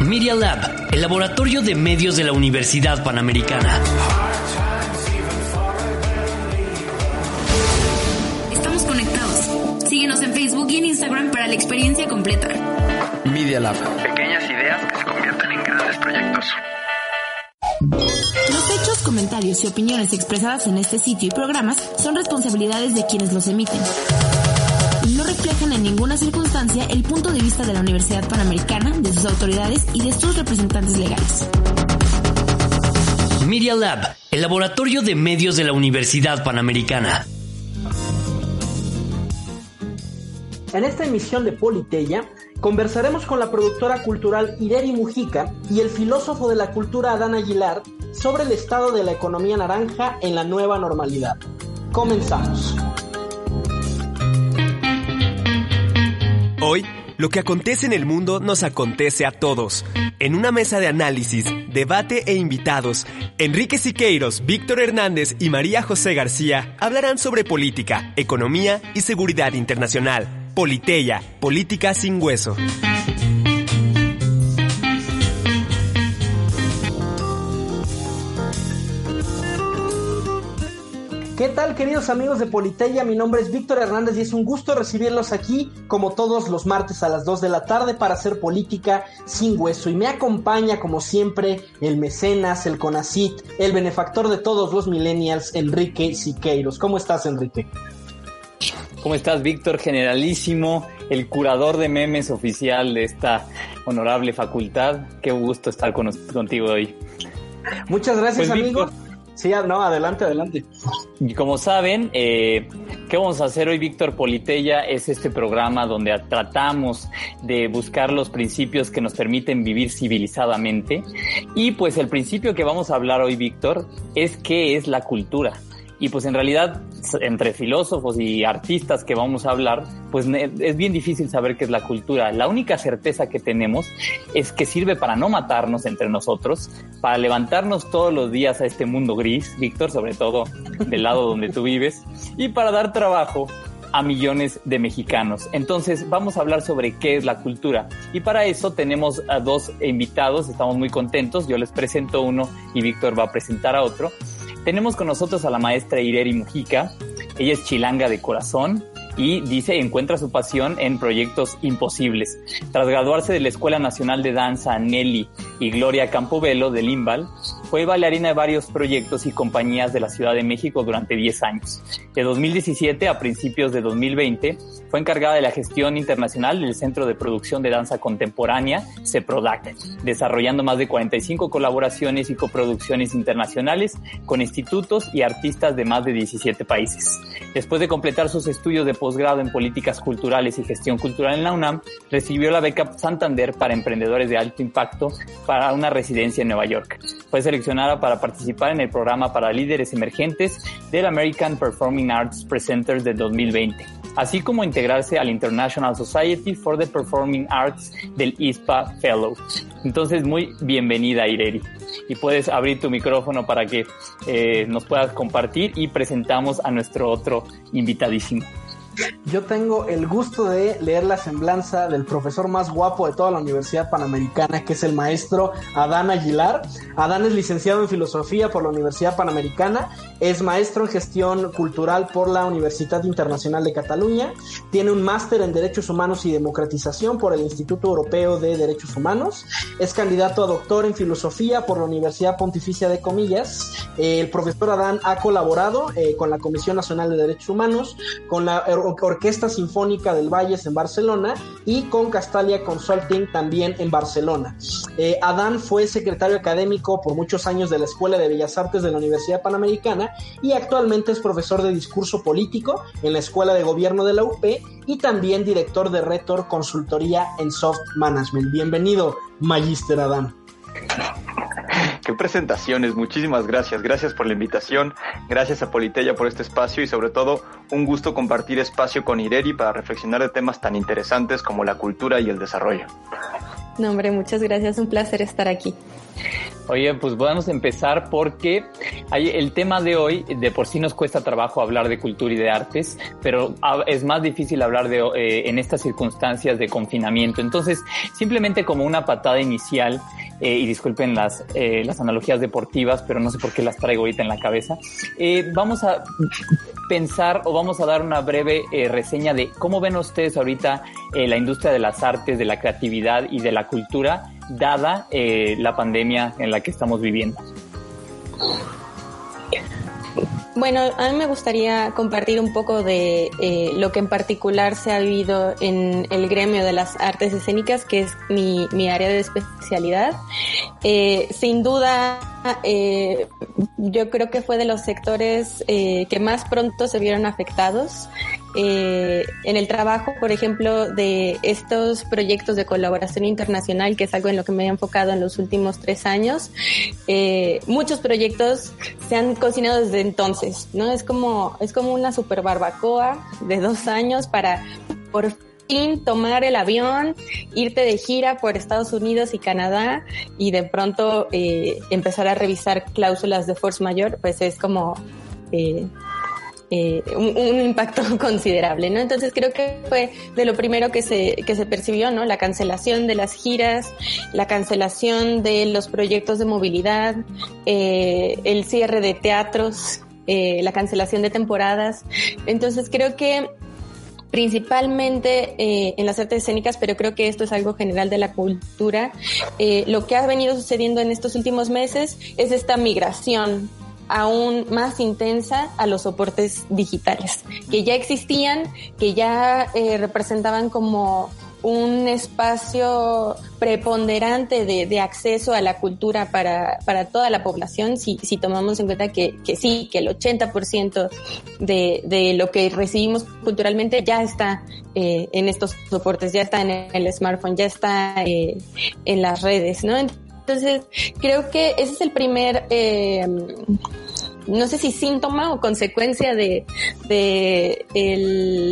Media Lab, el laboratorio de medios de la Universidad Panamericana. Estamos conectados. Síguenos en Facebook y en Instagram para la experiencia completa. Media Lab. Pequeñas ideas que se convierten en grandes proyectos. Los hechos, comentarios y opiniones expresadas en este sitio y programas son responsabilidades de quienes los emiten. No reflejan en ninguna circunstancia el punto de vista de la Universidad Panamericana, de sus autoridades y de sus representantes legales. Media Lab, el laboratorio de medios de la Universidad Panamericana. En esta emisión de Politeya conversaremos con la productora cultural Ireri Mujica y el filósofo de la cultura Adán Aguilar sobre el estado de la economía naranja en la nueva normalidad. Comenzamos. Hoy, lo que acontece en el mundo nos acontece a todos. En una mesa de análisis, debate e invitados, Enrique Siqueiros, Víctor Hernández y María José García hablarán sobre política, economía y seguridad internacional. Politeya, política sin hueso. ¿Qué tal queridos amigos de Politeya? Mi nombre es Víctor Hernández y es un gusto recibirlos aquí como todos los martes a las 2 de la tarde para hacer política sin hueso. Y me acompaña como siempre el mecenas, el conacit, el benefactor de todos los millennials, Enrique Siqueiros. ¿Cómo estás Enrique? ¿Cómo estás Víctor? Generalísimo, el curador de memes oficial de esta honorable facultad. Qué gusto estar con, contigo hoy. Muchas gracias Pues, amigos. Víctor, Sí, no, adelante, adelante. Y como saben, eh, ¿qué vamos a hacer hoy, Víctor Politeya? Es este programa donde tratamos de buscar los principios que nos permiten vivir civilizadamente. Y pues el principio que vamos a hablar hoy, Víctor, es qué es la cultura. Y pues en realidad, entre filósofos y artistas que vamos a hablar, pues es bien difícil saber qué es la cultura. La única certeza que tenemos es que sirve para no matarnos entre nosotros, para levantarnos todos los días a este mundo gris, Víctor, sobre todo del lado donde tú vives, y para dar trabajo a millones de mexicanos. Entonces vamos a hablar sobre qué es la cultura. Y para eso tenemos a dos invitados, estamos muy contentos, yo les presento uno y Víctor va a presentar a otro. Tenemos con nosotros a la maestra Ireri Mujica. Ella es chilanga de corazón y dice encuentra su pasión en proyectos imposibles. Tras graduarse de la Escuela Nacional de Danza Nelly y Gloria Campobello del Imbal, fue bailarina de varios proyectos y compañías de la Ciudad de México durante 10 años. De 2017 a principios de 2020 fue encargada de la gestión internacional del Centro de Producción de Danza Contemporánea, CEPRODAC, desarrollando más de 45 colaboraciones y coproducciones internacionales con institutos y artistas de más de 17 países. Después de completar sus estudios de posgrado en políticas culturales y gestión cultural en la UNAM, recibió la beca Santander para emprendedores de alto impacto para una residencia en Nueva York. Fue seleccionada para participar en el programa para líderes emergentes del American Performing Arts Presenters de 2020, así como integrarse al International Society for the Performing Arts del ISPA Fellow. Entonces, muy bienvenida, Ireri. Y puedes abrir tu micrófono para que eh, nos puedas compartir y presentamos a nuestro otro invitadísimo. Yo tengo el gusto de leer la semblanza del profesor más guapo de toda la Universidad Panamericana, que es el maestro Adán Aguilar. Adán es licenciado en Filosofía por la Universidad Panamericana, es maestro en Gestión Cultural por la Universidad Internacional de Cataluña, tiene un máster en Derechos Humanos y Democratización por el Instituto Europeo de Derechos Humanos, es candidato a doctor en Filosofía por la Universidad Pontificia de Comillas. El profesor Adán ha colaborado eh, con la Comisión Nacional de Derechos Humanos, con la Orquesta Sinfónica del Valles en Barcelona y con Castalia Consulting también en Barcelona. Eh, Adán fue secretario académico por muchos años de la Escuela de Bellas Artes de la Universidad Panamericana y actualmente es profesor de discurso político en la Escuela de Gobierno de la UP y también director de Retor Consultoría en Soft Management. Bienvenido, Magister Adán. Qué presentaciones, muchísimas gracias. Gracias por la invitación, gracias a Politeya por este espacio y sobre todo un gusto compartir espacio con Ireri para reflexionar de temas tan interesantes como la cultura y el desarrollo. No, hombre, muchas gracias, un placer estar aquí. Oye, pues podemos empezar porque el tema de hoy, de por sí nos cuesta trabajo hablar de cultura y de artes, pero es más difícil hablar de eh, en estas circunstancias de confinamiento. Entonces, simplemente como una patada inicial, eh, y disculpen las, eh, las analogías deportivas, pero no sé por qué las traigo ahorita en la cabeza, vamos a pensar o vamos a dar una breve reseña de cómo ven ustedes ahorita la industria de las artes, de la creatividad y de la cultura dada eh, la pandemia en la que estamos viviendo. Bueno, a mí me gustaría compartir un poco de eh, lo que en particular se ha vivido en el gremio de las artes escénicas, que es mi, mi área de especialidad. Eh, sin duda, eh, yo creo que fue de los sectores que más pronto se vieron afectados. Eh, en el trabajo, por ejemplo, de estos proyectos de colaboración internacional, que es algo en lo que me he enfocado en los últimos tres años, muchos proyectos se han cocinado desde entonces, ¿no? Es como, es como una super barbacoa de dos años para por tomar el avión, irte de gira por Estados Unidos y Canadá y de pronto eh, empezar a revisar cláusulas de force mayor, pues es como eh, eh, un, impacto considerable, ¿no? Entonces creo que fue de lo primero que se, que se percibió, ¿no? La cancelación de las giras, la cancelación de los proyectos de movilidad, el cierre de teatros, la cancelación de temporadas. Entonces creo que principalmente eh, en las artes escénicas, pero creo que esto es algo general de la cultura. Eh, lo que ha venido sucediendo en estos últimos meses es esta migración aún más intensa a los soportes digitales, que ya existían, que ya eh, representaban como un espacio preponderante de, acceso a la cultura para, para toda la población, si, si tomamos en cuenta que, que sí, que el 80% de, de lo que recibimos culturalmente ya está eh, en estos soportes, ya está en el smartphone, ya está eh, en las redes, ¿no? Entonces, creo que ese es el primer... Eh, no sé si síntoma o consecuencia de,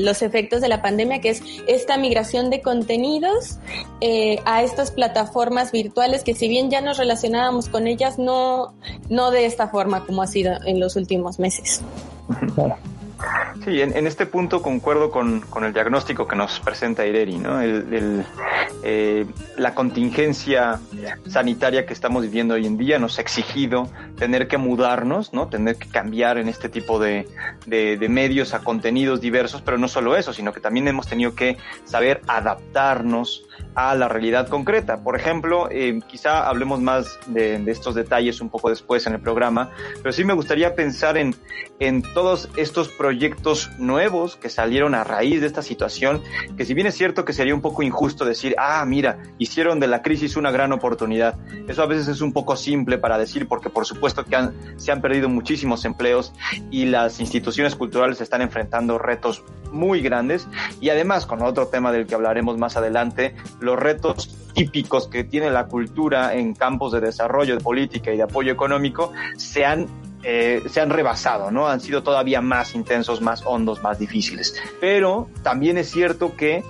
los efectos de la pandemia, que es esta migración de contenidos eh, a estas plataformas virtuales que si bien ya nos relacionábamos con ellas, no, no de esta forma como ha sido en los últimos meses. Sí, en, este punto concuerdo con, el diagnóstico que nos presenta Ireri, ¿no? Eh, la contingencia sanitaria que estamos viviendo hoy en día nos ha exigido tener que mudarnos, ¿no? Tener que cambiar en este tipo de, de medios a contenidos diversos, pero no solo eso, sino que también hemos tenido que saber adaptarnos a la realidad concreta. Por ejemplo, eh, quizá hablemos más de, estos detalles un poco después en el programa, pero sí me gustaría pensar en, en todos estos proyectos nuevos que salieron a raíz de esta situación, que si bien es cierto que sería un poco injusto decir, ah, mira, hicieron de la crisis una gran oportunidad, eso a veces es un poco simple para decir, porque por supuesto que han, se han perdido muchísimos empleos y las instituciones culturales están enfrentando retos muy grandes. Y además con otro tema del que hablaremos más adelante, los retos típicos que tiene la cultura en campos de desarrollo, de política y de apoyo económico se han eh, se han rebasado, ¿no? Han sido todavía más intensos, más hondos, más difíciles. Pero también es cierto que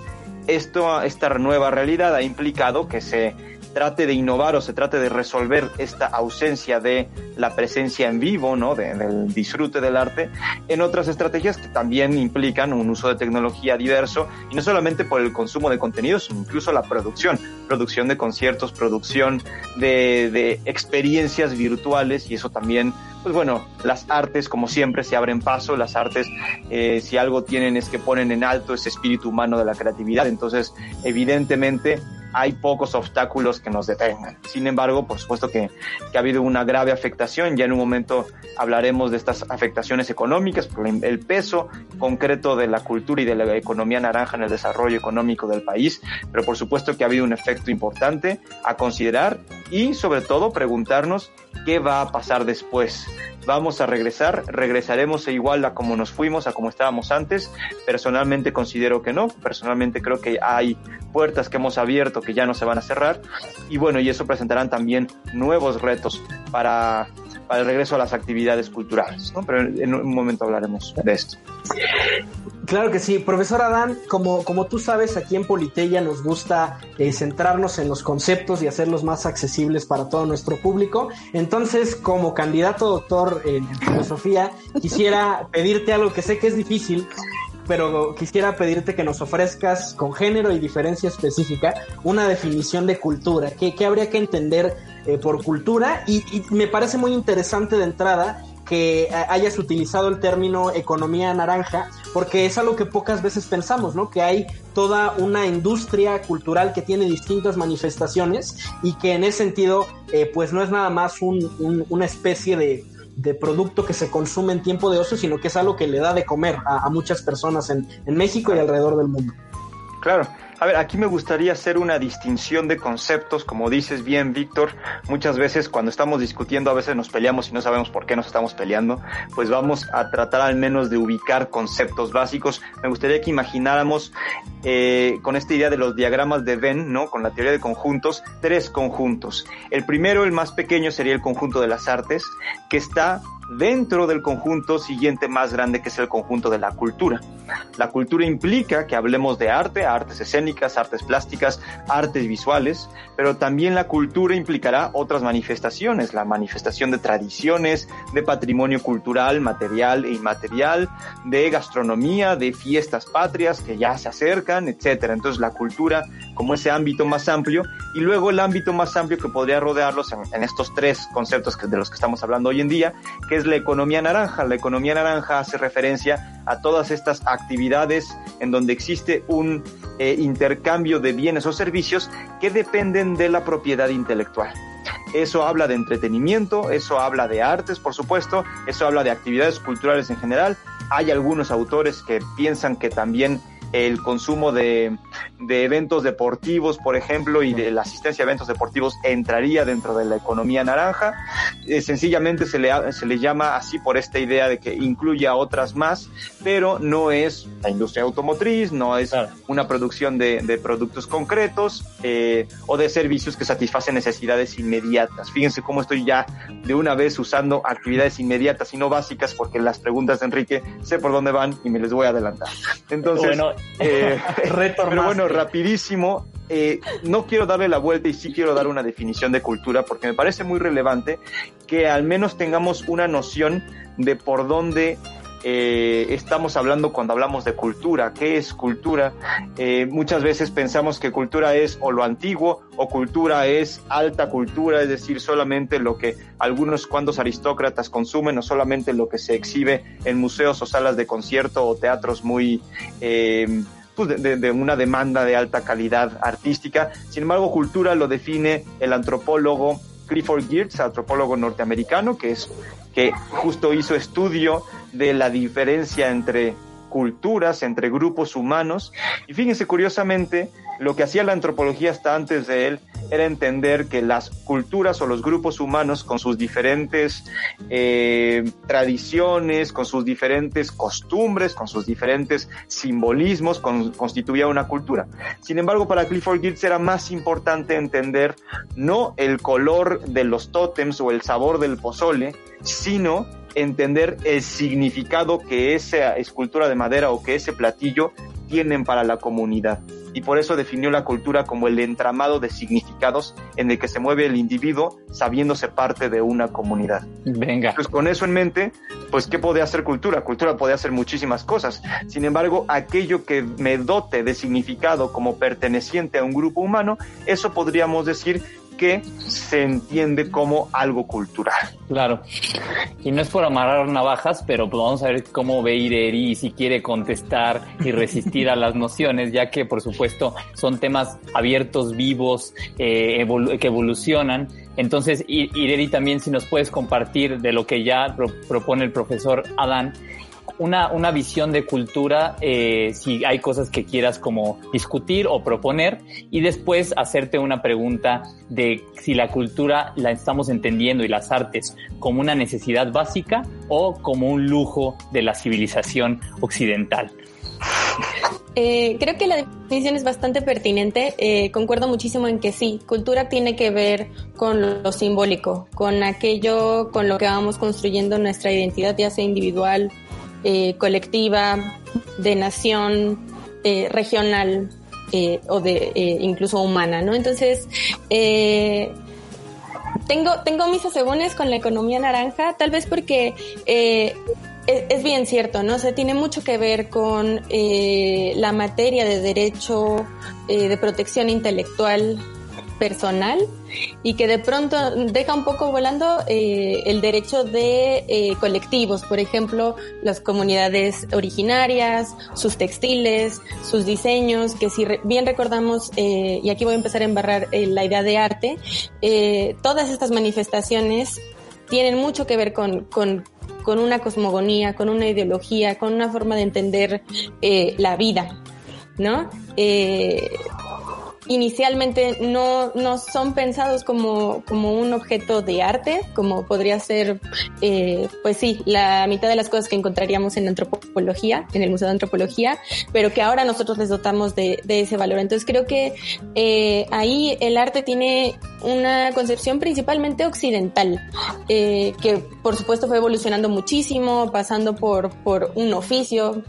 esto, esta nueva realidad ha implicado que se trate de innovar o se trate de resolver esta ausencia de la presencia en vivo, ¿no? del disfrute del arte, en otras estrategias que también implican un uso de tecnología diverso y no solamente por el consumo de contenidos, sino incluso la producción, producción de conciertos, producción de, de experiencias virtuales y eso también pues bueno, las artes como siempre se abren paso, las artes eh, si algo tienen es que ponen en alto ese espíritu humano de la creatividad, entonces evidentemente hay pocos obstáculos que nos detengan. Sin embargo, por supuesto que, ha habido una grave afectación. Ya en un momento hablaremos de estas afectaciones económicas, por el peso concreto de la cultura y de la economía naranja en el desarrollo económico del país. Pero por supuesto que ha habido un efecto importante a considerar y sobre todo preguntarnos qué va a pasar después vamos a regresar, regresaremos igual a como nos fuimos, a como estábamos antes. Personalmente considero que no, personalmente creo que hay puertas que hemos abierto que ya no se van a cerrar. Y bueno, y eso presentarán también nuevos retos para para el regreso a las actividades culturales. ¿no? Pero en un momento hablaremos de esto. Claro que sí, profesor Adán, como, como tú sabes, aquí en Politeya nos gusta eh, centrarnos en los conceptos y hacerlos más accesibles para todo nuestro público. Entonces, como candidato doctor en filosofía, quisiera pedirte algo que sé que es difícil, pero quisiera pedirte que nos ofrezcas con género y diferencia específica una definición de cultura. ¿Qué, qué habría que entender eh, por cultura? Y, y, me parece muy interesante de entrada que hayas utilizado el término economía naranja, porque es algo que pocas veces pensamos, ¿no? Que hay toda una industria cultural que tiene distintas manifestaciones y que en ese sentido, eh, pues no es nada más un, un, una especie de, de, producto que se consume en tiempo de ocio, sino que es algo que le da de comer a, a muchas personas en, en México y alrededor del mundo. Claro. A ver, aquí me gustaría hacer una distinción de conceptos, como dices bien, Víctor. Muchas veces cuando estamos discutiendo, a veces nos peleamos y no sabemos por qué nos estamos peleando, pues vamos a tratar al menos de ubicar conceptos básicos. Me gustaría que imagináramos eh, con esta idea de los diagramas de Venn, ¿no? Con la teoría de conjuntos, tres conjuntos. El primero, el más pequeño, sería el conjunto de las artes, que está dentro del conjunto siguiente más grande que es el conjunto de la cultura. La cultura implica que hablemos de arte, artes escénicas, artes plásticas, artes visuales, pero también la cultura implicará otras manifestaciones, la manifestación de tradiciones, de patrimonio cultural, material e inmaterial, de gastronomía, de fiestas patrias que ya se acercan, etcétera. Entonces la cultura como ese ámbito más amplio y luego el ámbito más amplio que podría rodearlos en, en estos tres conceptos que, de los que estamos hablando hoy en día, que es la economía naranja. La economía naranja hace referencia a todas estas actividades en donde existe un eh, intercambio de bienes o servicios que dependen de la propiedad intelectual. Eso habla de entretenimiento, eso habla de artes, por supuesto, eso habla de actividades culturales en general. Hay algunos autores que piensan que también el consumo de, de, eventos deportivos, por ejemplo, y de la asistencia a eventos deportivos entraría dentro de la economía naranja. Eh, sencillamente se le, se le llama así por esta idea de que incluye a otras más, pero no es la industria automotriz, no es claro. una producción de, de productos concretos eh, o de servicios que satisfacen necesidades inmediatas. Fíjense cómo estoy ya de una vez usando actividades inmediatas y no básicas, porque las preguntas de Enrique sé por dónde van y me les voy a adelantar. Entonces, bueno, eh, pero bueno, rapidísimo. Eh, no quiero darle la vuelta y sí quiero dar una definición de cultura porque me parece muy relevante que al menos tengamos una noción de por dónde eh, estamos hablando cuando hablamos de cultura. ¿Qué es cultura? Eh, muchas veces pensamos que cultura es o lo antiguo o cultura es alta cultura, es decir, solamente lo que algunos cuantos aristócratas consumen o solamente lo que se exhibe en museos o salas de concierto o teatros muy... Eh, pues de, de, una demanda de alta calidad artística. Sin embargo, cultura lo define el antropólogo Clifford Geertz, antropólogo norteamericano, que es que justo hizo estudio de la diferencia entre culturas, entre grupos humanos. Y fíjense, curiosamente, lo que hacía la antropología hasta antes de él era entender que las culturas o los grupos humanos con sus diferentes eh, tradiciones, con sus diferentes costumbres, con sus diferentes simbolismos, con, constituía una cultura. Sin embargo, para Clifford Geertz era más importante entender no el color de los tótems o el sabor del pozole, sino entender el significado que esa escultura de madera o que ese platillo tienen para la comunidad. Y por eso definió la cultura como el entramado de significados en el que se mueve el individuo sabiéndose parte de una comunidad. Venga. Pues con eso en mente, pues ¿qué puede hacer cultura? Cultura puede hacer muchísimas cosas. Sin embargo, aquello que me dote de significado como perteneciente a un grupo humano, eso podríamos decir que se entiende como algo cultural. Claro. Y no es por amarrar navajas, pero pues vamos a ver cómo ve Ireri y si quiere contestar y resistir a las nociones, ya que por supuesto son temas abiertos, vivos, eh, que evolucionan. Entonces, Ireri también si nos puedes compartir de lo que ya pro propone el profesor Adán, una, una visión de cultura, eh, si hay cosas que quieras como discutir o proponer, y después hacerte una pregunta de si la cultura la estamos entendiendo y las artes como una necesidad básica o como un lujo de la civilización occidental. Eh, creo que la definición es bastante pertinente. Eh, concuerdo muchísimo en que sí, cultura tiene que ver con lo simbólico, con aquello con lo que vamos construyendo nuestra identidad, ya sea individual, eh, colectiva, de nación, regional o de incluso humana, ¿no? Entonces, tengo, tengo mis asegúnes con la economía naranja, tal vez porque es, bien cierto, ¿no? O tiene mucho que ver con eh, la materia de derecho eh, de protección intelectual personal y que de pronto deja un poco volando eh, el derecho de eh, colectivos, por ejemplo, las comunidades originarias, sus textiles, sus diseños, que si bien recordamos, eh, y aquí voy a empezar a embarrar eh, la idea de arte, eh, todas estas manifestaciones tienen mucho que ver con, con, con una cosmogonía, con una ideología, con una forma de entender la vida, ¿no? Inicialmente no, no son pensados como, como un objeto de arte, como podría ser, eh, pues sí, la mitad de las cosas que encontraríamos en antropología, en el Museo de Antropología, pero que ahora nosotros les dotamos de, de ese valor. Entonces creo que eh, ahí el arte tiene una concepción principalmente occidental, eh, que por supuesto fue evolucionando muchísimo, pasando por, por un oficio,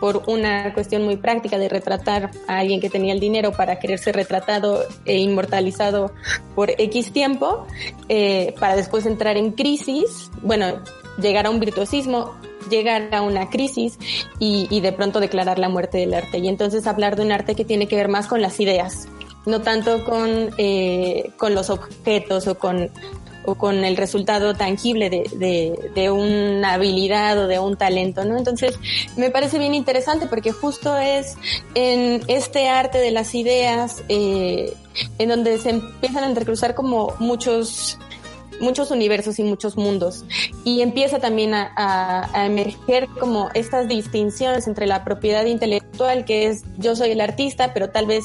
por una cuestión muy práctica de retratar a alguien que tenía el dinero para querer ser retratado e inmortalizado por X tiempo, eh, para después entrar en crisis, bueno, llegar a un virtuosismo, llegar a una crisis y, y de pronto declarar la muerte del arte. Y entonces hablar de un arte que tiene que ver más con las ideas, no tanto con, eh, con los objetos o con, o con el resultado tangible de, de, de, una habilidad o de un talento, ¿no? Entonces, me parece bien interesante porque justo es en este arte de las ideas eh, en donde se empiezan a entrecruzar como muchos muchos universos y muchos mundos. Y empieza también a, a, a, emerger como estas distinciones entre la propiedad intelectual, que es yo soy el artista, pero tal vez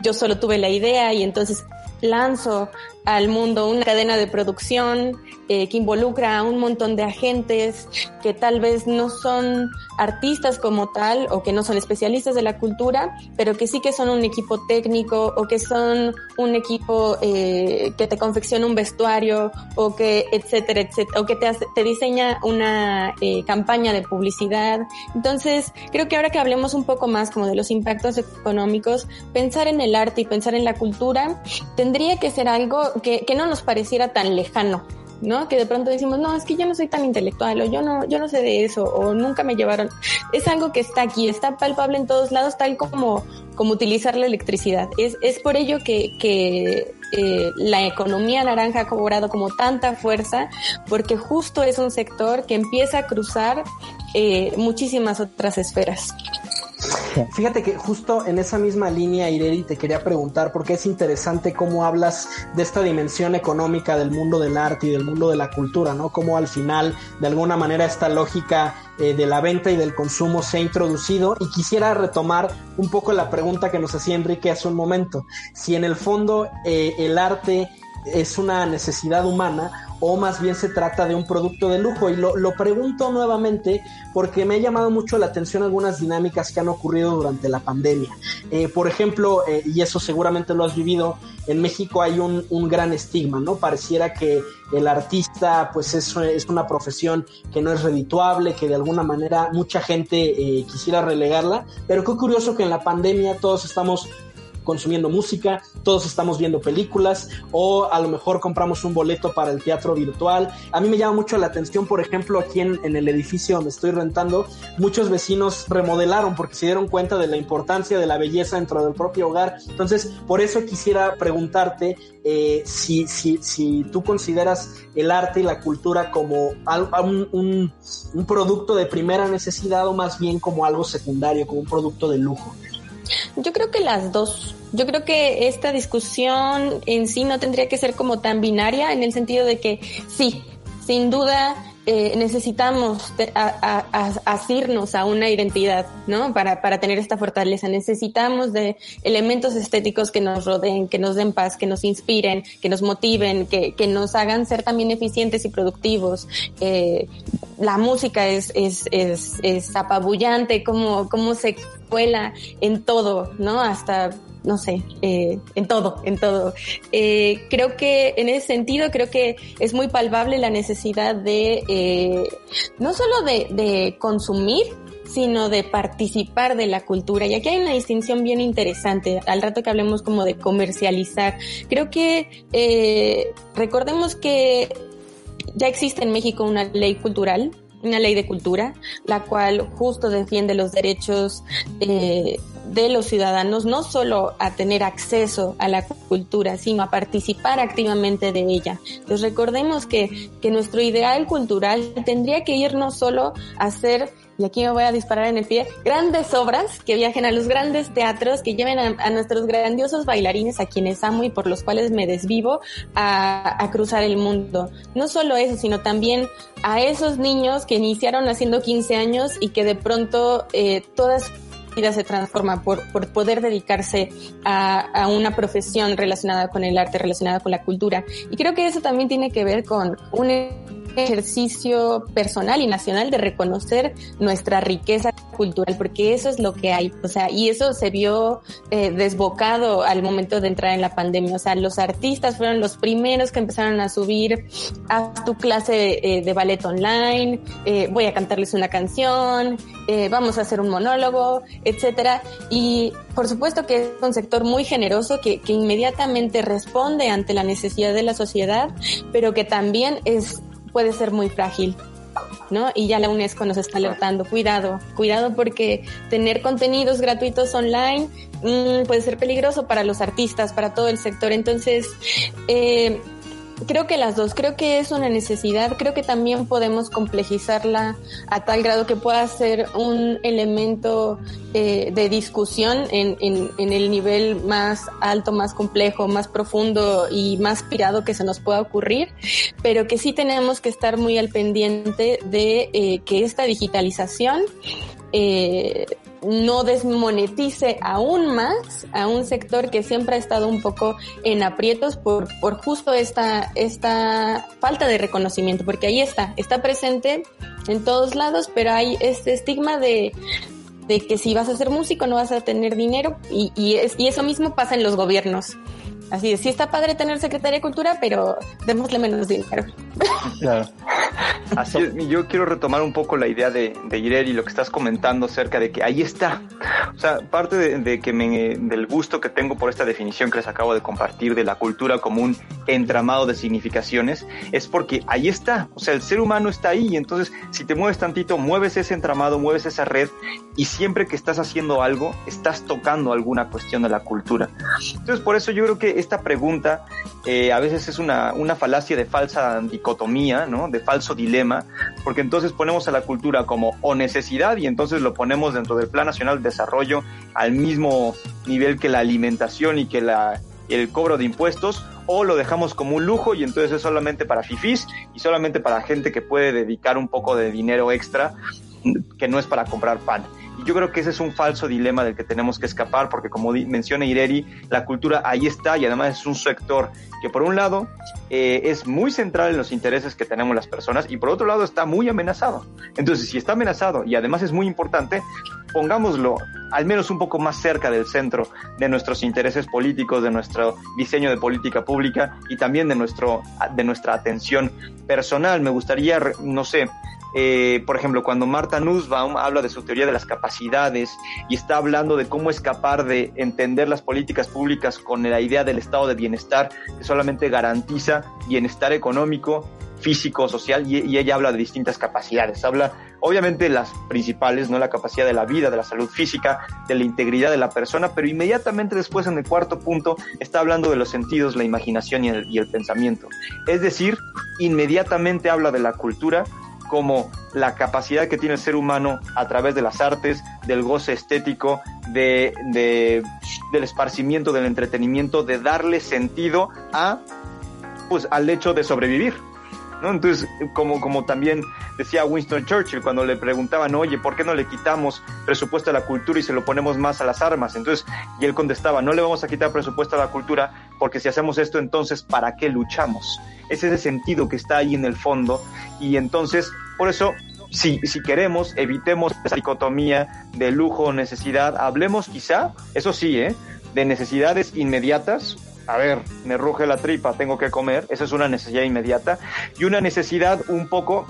yo solo tuve la idea y entonces lanzo al mundo una cadena de producción eh, que involucra a un montón de agentes que tal vez no son artistas como tal o que no son especialistas de la cultura, pero que sí que son un equipo técnico o que son un equipo eh, que te confecciona un vestuario o que etcétera, etcétera, o que te, hace, te diseña una eh, campaña de publicidad. Entonces, creo que ahora que hablemos un poco más como de los impactos económicos, pensar en el arte y pensar en la cultura tendría que ser algo que, no nos pareciera tan lejano. ¿no? Que de pronto decimos, no, es que yo no soy tan intelectual, o yo no, yo no sé de eso, o nunca me llevaron. Es algo que está aquí, está palpable en todos lados, tal como, como utilizar la electricidad. Es, es por ello que, que eh, la economía naranja ha cobrado como tanta fuerza, porque justo es un sector que empieza a cruzar eh, muchísimas otras esferas. Fíjate que justo en esa misma línea, Ireri, te quería preguntar, porque es interesante cómo hablas de esta dimensión económica del mundo del arte y del mundo de la cultura, ¿no? Cómo al final, de alguna manera, esta lógica eh, de la venta y del consumo se ha introducido. Y quisiera retomar un poco la pregunta que nos hacía Enrique hace un momento. Si en el fondo eh, el arte es una necesidad humana o más bien se trata de un producto de lujo. Y lo, lo, pregunto nuevamente porque me ha llamado mucho la atención algunas dinámicas que han ocurrido durante la pandemia. Eh, por ejemplo, eh, y eso seguramente lo has vivido, en México hay un, un, gran estigma, ¿no? Pareciera que el artista pues es, es una profesión que no es redituable, que de alguna manera mucha gente eh, quisiera relegarla, pero qué curioso que en la pandemia todos estamos consumiendo música, todos estamos viendo películas o a lo mejor compramos un boleto para el teatro virtual. A mí me llama mucho la atención, por ejemplo, aquí en, el edificio donde estoy rentando, muchos vecinos remodelaron porque se dieron cuenta de la importancia de la belleza dentro del propio hogar. Entonces, por eso quisiera preguntarte eh, si, si, si tú consideras el arte y la cultura como un producto de primera necesidad o más bien como algo secundario, como un producto de lujo. Yo creo que las dos. Yo creo que esta discusión en sí no tendría que ser como tan binaria en el sentido de que sí, sin duda eh, necesitamos a, a, asirnos a una identidad, ¿no? Para, para tener esta fortaleza. Necesitamos de elementos estéticos que nos rodeen, que nos den paz, que nos inspiren, que nos motiven, que, que nos hagan ser también eficientes y productivos. Eh, la música es, es, es, es apabullante, cómo, cómo se escuela, en todo, ¿no? Hasta no sé, eh, en todo, en todo. Eh, creo que en ese sentido, creo que es muy palpable la necesidad de, eh, no solo de, de consumir, sino de participar de la cultura. Y aquí hay una distinción bien interesante, al rato que hablemos como de comercializar. Creo que eh, recordemos que ya existe en México una ley cultural una ley de cultura, la cual justo defiende los derechos de los ciudadanos, no solo a tener acceso a la cultura, sino a participar activamente de ella. Entonces recordemos que, que nuestro ideal cultural tendría que ir no solo a ser y aquí me voy a disparar en el pie, grandes obras que viajen a los grandes teatros, que lleven a, nuestros grandiosos bailarines, a quienes amo y por los cuales me desvivo, a, a, cruzar el mundo. No solo eso, sino también a esos niños que iniciaron haciendo 15 años y que de pronto eh, todas vida se transforma por, por poder dedicarse a, a, una profesión relacionada con el arte, relacionada con la cultura. Y creo que eso también tiene que ver con un ejercicio personal y nacional de reconocer nuestra riqueza cultural, porque eso es lo que hay, o sea, y eso se vio eh, desbocado al momento de entrar en la pandemia, o sea, los artistas fueron los primeros que empezaron a subir a tu clase eh, de ballet online, eh, voy a cantarles una canción, vamos a hacer un monólogo, etcétera, y por supuesto que es un sector muy generoso que, que inmediatamente responde ante la necesidad de la sociedad, pero que también es puede ser muy frágil. ¿no? Y ya la UNESCO nos está alertando, cuidado, cuidado porque tener contenidos gratuitos online mmm, puede ser peligroso para los artistas, para todo el sector. Entonces, eh, Creo que las dos, creo que es una necesidad, creo que también podemos complejizarla a tal grado que pueda ser un elemento eh, de discusión en, en, en, el nivel más alto, más complejo, más profundo y más pirado que se nos pueda ocurrir, pero que sí tenemos que estar muy al pendiente de eh, que esta digitalización eh, no desmonetice aún más a un sector que siempre ha estado un poco en aprietos por, por justo esta, esta falta de reconocimiento, porque ahí está, está presente en todos lados, pero hay este estigma de, de que si vas a ser músico no vas a tener dinero y, y, es, y eso mismo pasa en los gobiernos. Así es, sí está padre tener Secretaría de Cultura, pero démosle menos dinero. Claro. Así yo quiero retomar un poco la idea de, de Ireri, lo que estás comentando acerca de que ahí está. O sea, parte de, de, que me, del gusto que tengo por esta definición que les acabo de compartir de la cultura como un entramado de significaciones es porque ahí está. O sea, el ser humano está ahí y entonces si te mueves tantito, mueves ese entramado, mueves esa red y siempre que estás haciendo algo, estás tocando alguna cuestión de la cultura. Entonces, por eso yo creo que esta pregunta eh, a veces es una, una falacia de falsa dicotomía, ¿no? De falso dilema, porque entonces ponemos a la cultura como o necesidad y entonces lo ponemos dentro del Plan Nacional de Desarrollo al mismo nivel que la alimentación y que la, el cobro de impuestos, o lo dejamos como un lujo y entonces es solamente para fifís y solamente para gente que puede dedicar un poco de dinero extra que no es para comprar pan. Y yo creo que ese es un falso dilema del que tenemos que escapar, porque como menciona Ireri, la cultura ahí está y además es un sector que por un lado eh, es muy central en los intereses que tenemos las personas y por otro lado está muy amenazado. Entonces, si está amenazado y además es muy importante, pongámoslo al menos un poco más cerca del centro de nuestros intereses políticos, de nuestro diseño de política pública y también de, nuestro, de nuestra atención personal. Me gustaría, no sé, eh, por ejemplo, cuando Marta Nussbaum habla de su teoría de las capacidades y está hablando de cómo escapar de entender las políticas públicas con la idea del estado de bienestar que solamente garantiza bienestar económico, físico, social, y, y ella habla de distintas capacidades. Habla, obviamente, las principales, ¿no? La capacidad de la vida, de la salud física, de la integridad de la persona, pero inmediatamente después, en el cuarto punto, está hablando de los sentidos, la imaginación y el, y el pensamiento. Es decir, inmediatamente habla de la cultura como la capacidad que tiene el ser humano a través de las artes, del goce estético, de, de, del esparcimiento, del entretenimiento, de darle sentido a, pues, al hecho de sobrevivir. ¿No? Entonces, como, como también decía Winston Churchill cuando le preguntaban, oye, ¿por qué no le quitamos presupuesto a la cultura y se lo ponemos más a las armas? Entonces, y él contestaba, no le vamos a quitar presupuesto a la cultura porque si hacemos esto, entonces, ¿para qué luchamos? Es ese sentido que está ahí en el fondo y entonces, por eso, si, si queremos, evitemos esa dicotomía de lujo o necesidad, hablemos quizá, eso sí, ¿eh? de necesidades inmediatas, a ver, me ruge la tripa, tengo que comer, esa es una necesidad inmediata, y una necesidad un poco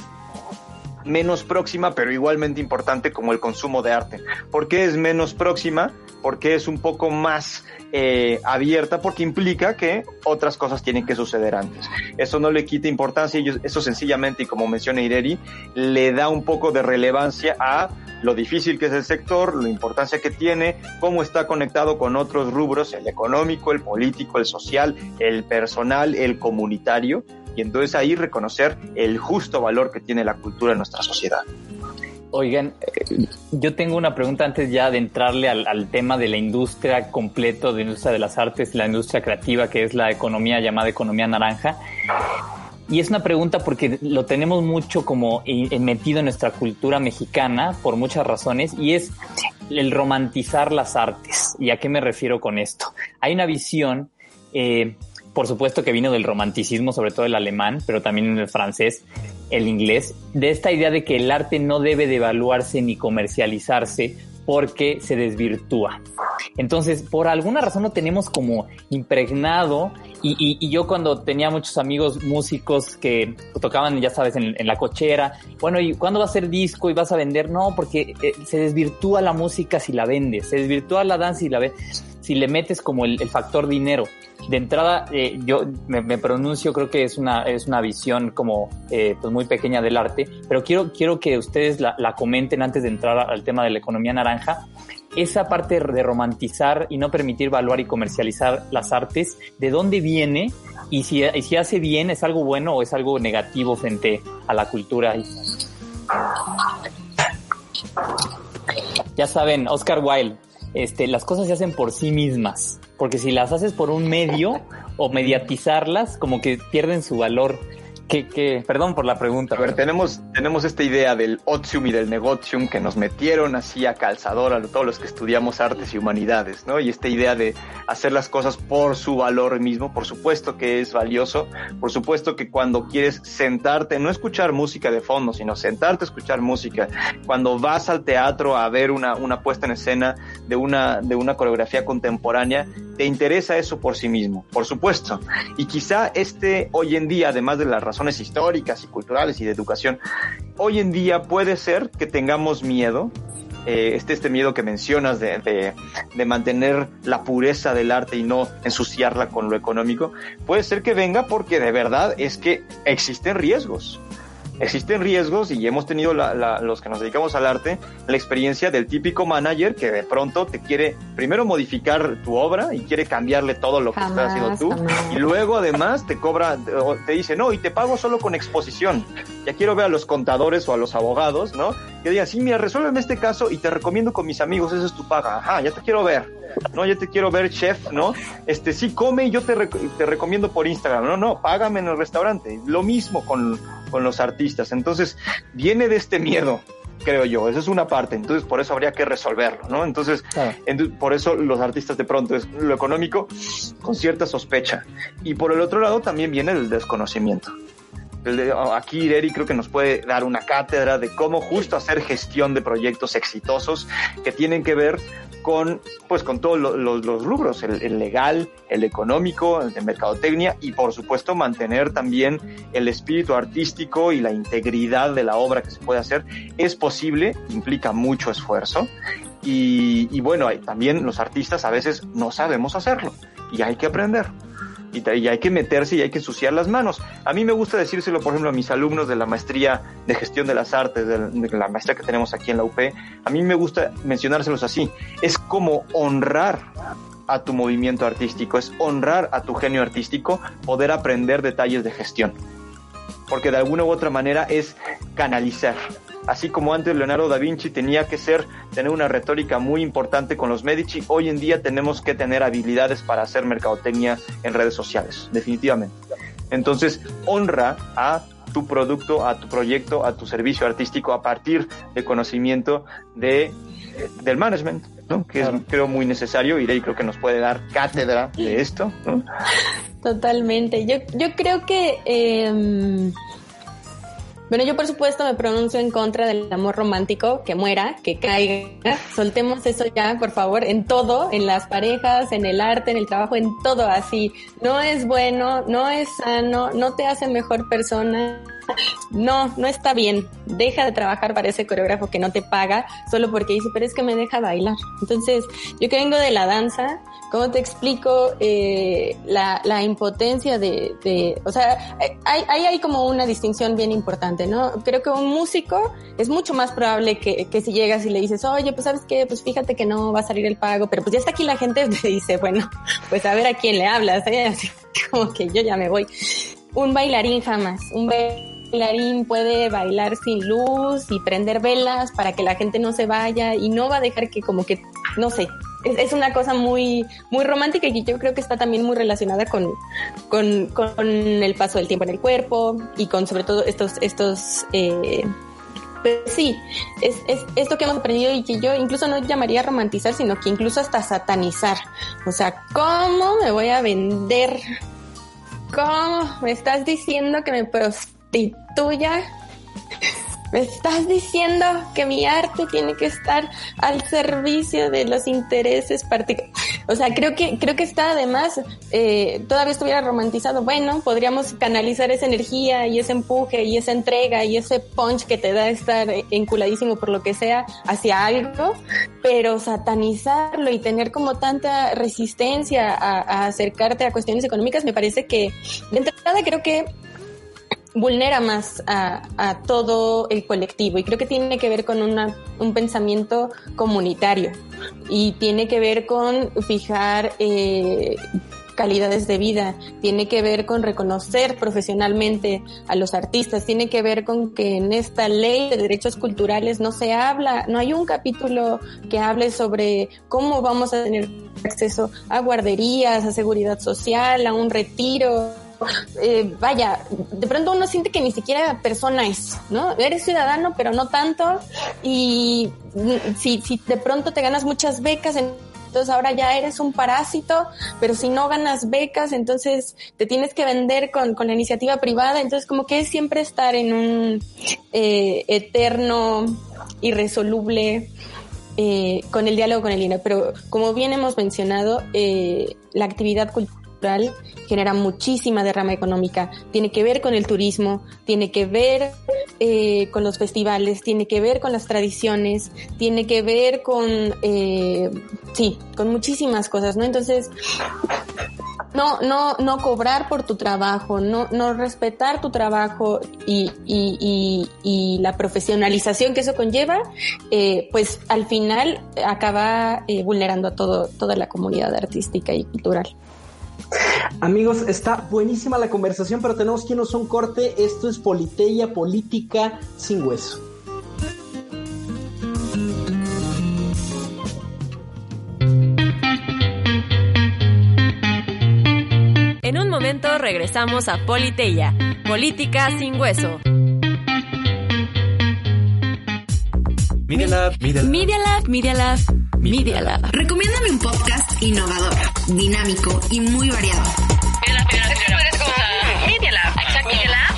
menos próxima, pero igualmente importante como el consumo de arte. ¿Por qué es menos próxima? Porque es un poco más eh, abierta, porque implica que otras cosas tienen que suceder antes. Eso no le quita importancia, y eso sencillamente, y como menciona Ireri, le da un poco de relevancia a lo difícil que es el sector, la importancia que tiene, cómo está conectado con otros rubros, el económico, el político, el social, el personal, el comunitario, y entonces ahí reconocer el justo valor que tiene la cultura en nuestra sociedad. Oigan, eh, yo tengo una pregunta antes ya de entrarle al, tema de la industria completo, de la industria de las artes la industria creativa, que es la economía llamada economía naranja. Y es una pregunta porque lo tenemos mucho como metido en nuestra cultura mexicana por muchas razones y es el romantizar las artes. ¿Y a qué me refiero con esto? Hay una visión eh, por supuesto que vino del romanticismo, sobre todo el alemán, pero también el francés, el inglés, de esta idea de que el arte no debe devaluarse ni comercializarse porque se desvirtúa. Entonces, por alguna razón lo tenemos como impregnado y, yo cuando tenía muchos amigos músicos que tocaban, ya sabes, en, la cochera, bueno, ¿y cuándo va a ser disco y vas a vender? No, porque eh, se desvirtúa la música si la vendes, se desvirtúa la danza y la vendes si le metes como el, factor dinero. De entrada, eh, yo me, pronuncio, creo que es una, es una visión como eh, pues muy pequeña del arte, pero quiero, quiero que ustedes la, comenten antes de entrar al tema de la economía naranja. Esa parte de romantizar y no permitir evaluar y comercializar las artes, ¿de dónde viene? Y si, y si hace bien, ¿es algo bueno o es algo negativo frente a la cultura? Ya saben, Oscar Wilde, este, las cosas se hacen por sí mismas. Porque si las haces por un medio o mediatizarlas, como que pierden su valor que, perdón por la pregunta. A ver, tenemos, tenemos esta idea del otium y del negotium que nos metieron así a calzador a todos los que estudiamos artes y humanidades, ¿no? Y esta idea de hacer las cosas por su valor mismo, por supuesto que es valioso, por supuesto que cuando quieres sentarte, no escuchar música de fondo, sino sentarte a escuchar música, cuando vas al teatro a ver una, una puesta en escena de una, de una coreografía contemporánea, te interesa eso por sí mismo, por supuesto. Y quizá este hoy en día, además de la razón razones históricas y culturales y de educación. Hoy en día puede ser que tengamos miedo, eh, este, este miedo que mencionas de, de, mantener la pureza del arte y no ensuciarla con lo económico, puede ser que venga porque de verdad es que existen riesgos existen riesgos y hemos tenido los que nos dedicamos al arte la experiencia del típico manager que de pronto te quiere primero modificar tu obra y quiere cambiarle todo lo que estás haciendo tú y luego además te cobra, te dice, no, y te pago solo con exposición. Ya quiero ver a los contadores o a los abogados, ¿no? Que digan, sí, mira, resuélveme este caso y te recomiendo con mis amigos, esa es tu paga. Ajá, ya te quiero ver. No, ya te quiero ver, chef, ¿no? Este, sí, come y yo te, te recomiendo por Instagram. No, no, págame en el restaurante. Lo mismo con con los artistas. Entonces, viene de este miedo, creo yo. Esa es una parte. Entonces, por eso habría que resolverlo, ¿no? Entonces, por eso los artistas de pronto es lo económico con cierta sospecha. Y por el otro lado también viene el desconocimiento. Aquí Ireri creo que nos puede dar una cátedra de cómo justo hacer gestión de proyectos exitosos que tienen que ver con, pues, con todos los, rubros, el, legal, el económico, el de mercadotecnia y por supuesto mantener también el espíritu artístico y la integridad de la obra que se puede hacer. Es posible, implica mucho esfuerzo y bueno, también los artistas a veces no sabemos hacerlo y hay que aprender y, hay que meterse y hay que ensuciar las manos. A mí me gusta decírselo, por ejemplo, a mis alumnos de la maestría de gestión de las artes, de, la maestría que tenemos aquí en la UP, a mí me gusta mencionárselos así. Es como honrar a tu movimiento artístico, es honrar a tu genio artístico, poder aprender detalles de gestión. Porque de alguna u otra manera es canalizar así como antes Leonardo da Vinci tenía que ser, tener una retórica muy importante con los Medici, hoy en día tenemos que tener habilidades para hacer mercadotecnia en redes sociales, definitivamente. Entonces, honra a tu producto, a tu proyecto, a tu servicio artístico a partir de conocimiento de, del management, ¿no? que es creo muy necesario. Irei creo que nos puede dar cátedra de esto. Totalmente. Yo, yo creo que... Eh Bueno, yo por supuesto me pronuncio en contra del amor romántico, que muera, que caiga. Soltemos eso ya, por favor, en todo, en las parejas, en el arte, en el trabajo, en todo así. No es bueno, no es sano, no te hace mejor persona no, no está bien. Deja de trabajar para ese coreógrafo que no te paga solo porque dice, pero es que me deja bailar. Entonces, yo que vengo de la danza, ¿cómo te explico eh, la, impotencia de, o sea, hay, hay, como una distinción bien importante, ¿no? Creo que un músico es mucho más probable que, si llegas y le dices, oye, pues sabes qué, pues fíjate que no va a salir el pago, pero pues ya está aquí la gente, te dice, bueno, pues a ver a quién le hablas, ¿eh? Como que yo ya me voy. Un bailarín jamás, un bailarín puede bailar sin luz y prender velas para que la gente no se vaya y no va a dejar que como que, no sé, es, una cosa muy, muy romántica y yo creo que está también muy relacionada con, con, con el paso del tiempo en el cuerpo y con sobre todo estos, estos, eh, pues sí, es, es esto que hemos aprendido y que yo incluso no llamaría romantizar, sino que incluso hasta satanizar. O sea, ¿cómo me voy a vender? ¿Cómo me estás diciendo que me tuya me estás diciendo que mi arte tiene que estar al servicio de los intereses particulares. O sea, creo que, creo que está además, eh, todavía estuviera romantizado. Bueno, podríamos canalizar esa energía y ese empuje y esa entrega y ese punch que te da estar enculadísimo por lo que sea hacia algo, pero satanizarlo y tener como tanta resistencia a, a acercarte a cuestiones económicas me parece que, de entrada creo que vulnera más a, a, todo el colectivo y creo que tiene que ver con una, un pensamiento comunitario y tiene que ver con fijar eh, calidades de vida, tiene que ver con reconocer profesionalmente a los artistas, tiene que ver con que en esta ley de derechos culturales no se habla, no hay un capítulo que hable sobre cómo vamos a tener acceso a guarderías, a seguridad social, a un retiro, eh, vaya, de pronto uno siente que ni siquiera persona es, ¿no? Eres ciudadano, pero no tanto. Y si, si de pronto te ganas muchas becas, entonces ahora ya eres un parásito, pero si no ganas becas, entonces te tienes que vender con, con la iniciativa privada. Entonces como que es siempre estar en un eh, eterno, irresoluble eh, con el diálogo con el dinero. Pero como bien hemos mencionado, eh, la actividad cultural genera muchísima derrama económica. Tiene que ver con el turismo, tiene que ver eh, con los festivales, tiene que ver con las tradiciones, tiene que ver con, eh, sí, con muchísimas cosas, ¿no? Entonces, no, no, no cobrar por tu trabajo, no, no respetar tu trabajo y la profesionalización que eso conlleva, eh, pues al final acaba eh, vulnerando a todo, toda la comunidad artística y cultural. Amigos, está buenísima la conversación, pero tenemos que irnos a un corte. Esto es Politeia Política sin hueso. En un momento regresamos a Politeia, Política sin hueso. Media Lab, Media Lab. Media Lab, Media Lab, Media Lab. Recomiéndame un podcast innovador, dinámico y muy variado. Media Lab, exacto, Media Lab.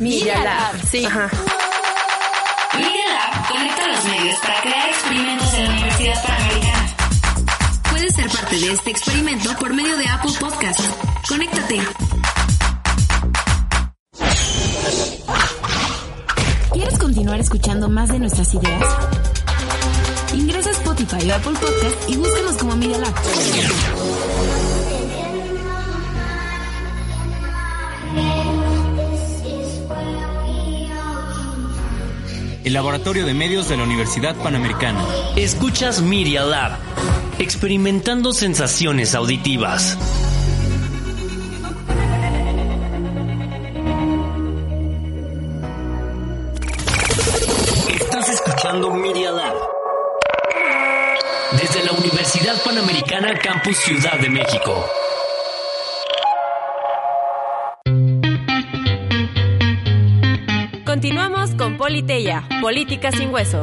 Media Lab, sí. Ajá. Media Lab conecta los medios para crear experimentos en la Universidad Panamericana. Puedes ser parte de este experimento por medio de Apple Podcast. Conéctate. ¿Quieres continuar escuchando más de nuestras ideas? Spotify o Apple Podcast y búscanos como Media Lab. El Laboratorio de Medios de la Universidad Panamericana. Escuchas Media Lab, experimentando sensaciones auditivas. Campus Ciudad de México. Continuamos con Politeya, Política sin hueso.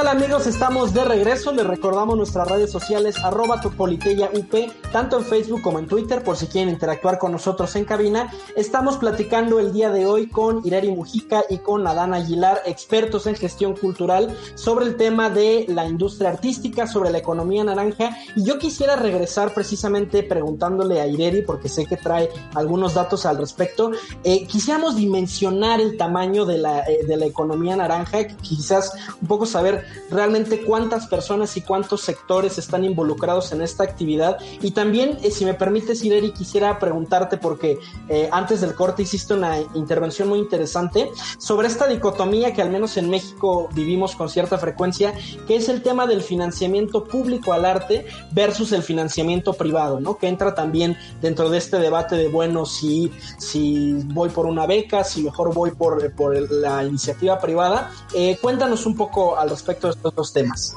Tal amigos? Estamos de regreso. Les recordamos nuestras redes sociales arroba UP, tanto en Facebook como en Twitter, por si quieren interactuar con nosotros en cabina. Estamos platicando el día de hoy con Irari Mujica y con Adán Aguilar, expertos en gestión cultural, sobre el tema de la industria artística, sobre la economía naranja. Y yo quisiera regresar precisamente preguntándole a Ireri, porque sé que trae algunos datos al respecto. Eh, quisiéramos dimensionar el tamaño de la, eh, de la economía naranja, quizás un poco saber realmente cuántas personas y cuántos sectores están involucrados en esta actividad. Y también, eh, si me permites, Ireri, quisiera preguntarte, porque eh, antes del corte hiciste una intervención muy interesante sobre esta dicotomía que al menos en México vivimos con cierta frecuencia, que es el tema del financiamiento público al arte versus el financiamiento privado, ¿no? Que entra también dentro de este debate de, bueno, si, si voy por una beca, si mejor voy por, por la iniciativa privada. Eh, cuéntanos un poco al respecto de estos dos temas.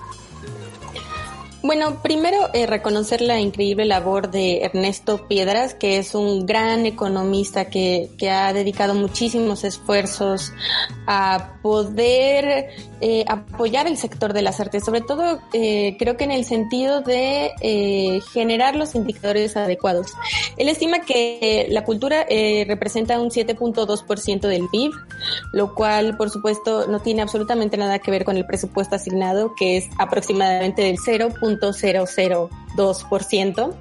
Bueno, primero eh, reconocer la increíble labor de Ernesto Piedras, que es un gran economista que, que ha dedicado muchísimos esfuerzos a poder eh, apoyar el sector de las artes, sobre todo eh, creo que en el sentido de generar los indicadores adecuados. Él estima que la cultura representa un 7.2% del PIB, lo cual por supuesto no tiene absolutamente nada que ver con el presupuesto asignado, que es aproximadamente del 0.002%